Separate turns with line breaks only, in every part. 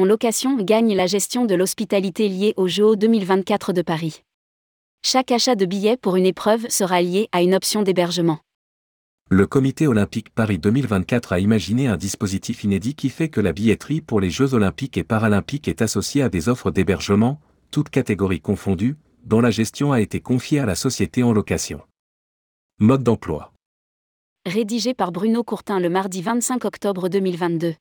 On Location gagne la gestion de l'hospitalité liée aux Jeux 2024 de Paris. Chaque achat de billets pour une épreuve sera lié à une option d'hébergement.
Le Comité olympique Paris 2024 a imaginé un dispositif inédit qui fait que la billetterie pour les Jeux olympiques et paralympiques est associée à des offres d'hébergement, toutes catégories confondues, dont la gestion a été confiée à la société en location. Mode d'emploi.
Rédigé par Bruno Courtin le mardi 25 octobre 2022.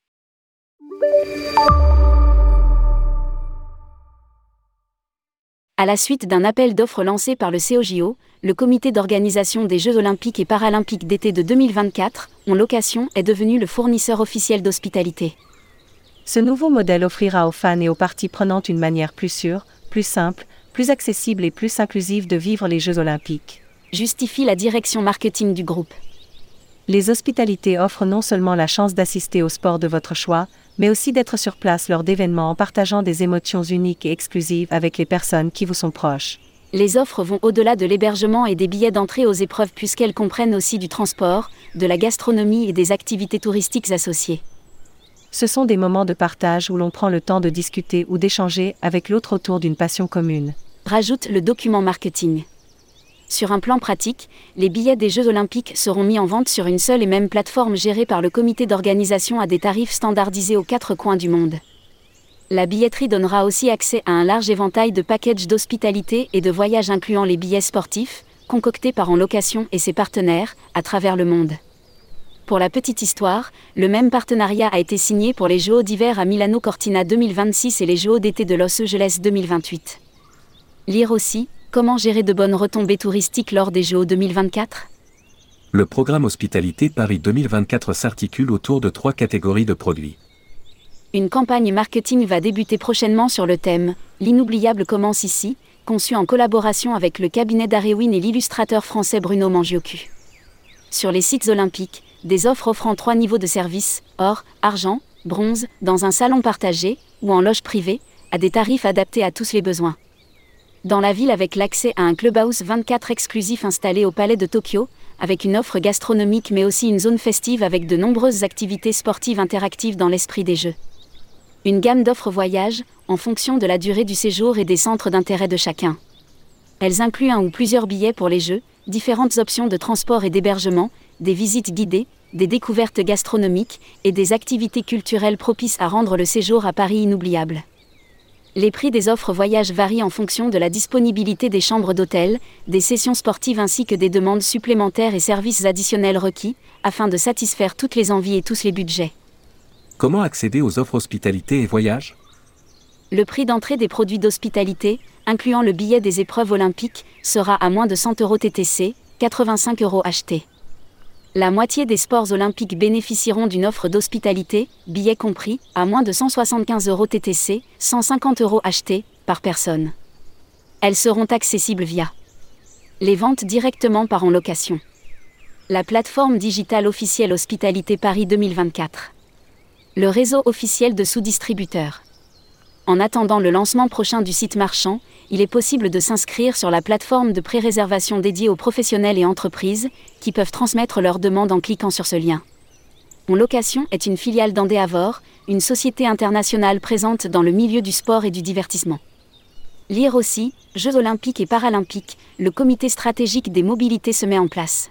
À la suite d'un appel d'offres lancé par le COJO, le comité d'organisation des Jeux olympiques et paralympiques d'été de 2024, en location, est devenu le fournisseur officiel d'hospitalité.
Ce nouveau modèle offrira aux fans et aux parties prenantes une manière plus sûre, plus simple, plus accessible et plus inclusive de vivre les Jeux olympiques.
Justifie la direction marketing du groupe.
Les hospitalités offrent non seulement la chance d'assister au sport de votre choix, mais aussi d'être sur place lors d'événements en partageant des émotions uniques et exclusives avec les personnes qui vous sont proches.
Les offres vont au-delà de l'hébergement et des billets d'entrée aux épreuves puisqu'elles comprennent aussi du transport, de la gastronomie et des activités touristiques associées.
Ce sont des moments de partage où l'on prend le temps de discuter ou d'échanger avec l'autre autour d'une passion commune.
Rajoute le document marketing. Sur un plan pratique, les billets des Jeux olympiques seront mis en vente sur une seule et même plateforme gérée par le comité d'organisation à des tarifs standardisés aux quatre coins du monde. La billetterie donnera aussi accès à un large éventail de packages d'hospitalité et de voyages incluant les billets sportifs, concoctés par En Location et ses partenaires, à travers le monde. Pour la petite histoire, le même partenariat a été signé pour les Jeux d'hiver à Milano Cortina 2026 et les Jeux d'été de Los Angeles 2028. Lire aussi, Comment gérer de bonnes retombées touristiques lors des Jeux 2024
Le programme Hospitalité Paris 2024 s'articule autour de trois catégories de produits.
Une campagne marketing va débuter prochainement sur le thème L'inoubliable commence ici, conçu en collaboration avec le cabinet d'Arewin et l'illustrateur français Bruno Mangiocu. Sur les sites olympiques, des offres offrant trois niveaux de service or, argent, bronze, dans un salon partagé ou en loge privée, à des tarifs adaptés à tous les besoins dans la ville avec l'accès à un clubhouse 24 exclusif installé au Palais de Tokyo, avec une offre gastronomique mais aussi une zone festive avec de nombreuses activités sportives interactives dans l'esprit des jeux. Une gamme d'offres voyage, en fonction de la durée du séjour et des centres d'intérêt de chacun. Elles incluent un ou plusieurs billets pour les jeux, différentes options de transport et d'hébergement, des visites guidées, des découvertes gastronomiques et des activités culturelles propices à rendre le séjour à Paris inoubliable. Les prix des offres voyage varient en fonction de la disponibilité des chambres d'hôtel, des sessions sportives ainsi que des demandes supplémentaires et services additionnels requis, afin de satisfaire toutes les envies et tous les budgets.
Comment accéder aux offres hospitalité et voyage?
Le prix d'entrée des produits d'hospitalité, incluant le billet des épreuves olympiques, sera à moins de 100 euros TTC, 85 euros achetés. La moitié des sports olympiques bénéficieront d'une offre d'hospitalité, billets compris, à moins de 175 euros TTC, 150 euros achetés, par personne. Elles seront accessibles via les ventes directement par en location. La plateforme digitale officielle Hospitalité Paris 2024. Le réseau officiel de sous-distributeurs. En attendant le lancement prochain du site marchand, il est possible de s'inscrire sur la plateforme de pré-réservation dédiée aux professionnels et entreprises, qui peuvent transmettre leurs demandes en cliquant sur ce lien. Mon Location est une filiale d'Andéavor, une société internationale présente dans le milieu du sport et du divertissement. Lire aussi, Jeux olympiques et paralympiques, le comité stratégique des mobilités se met en place.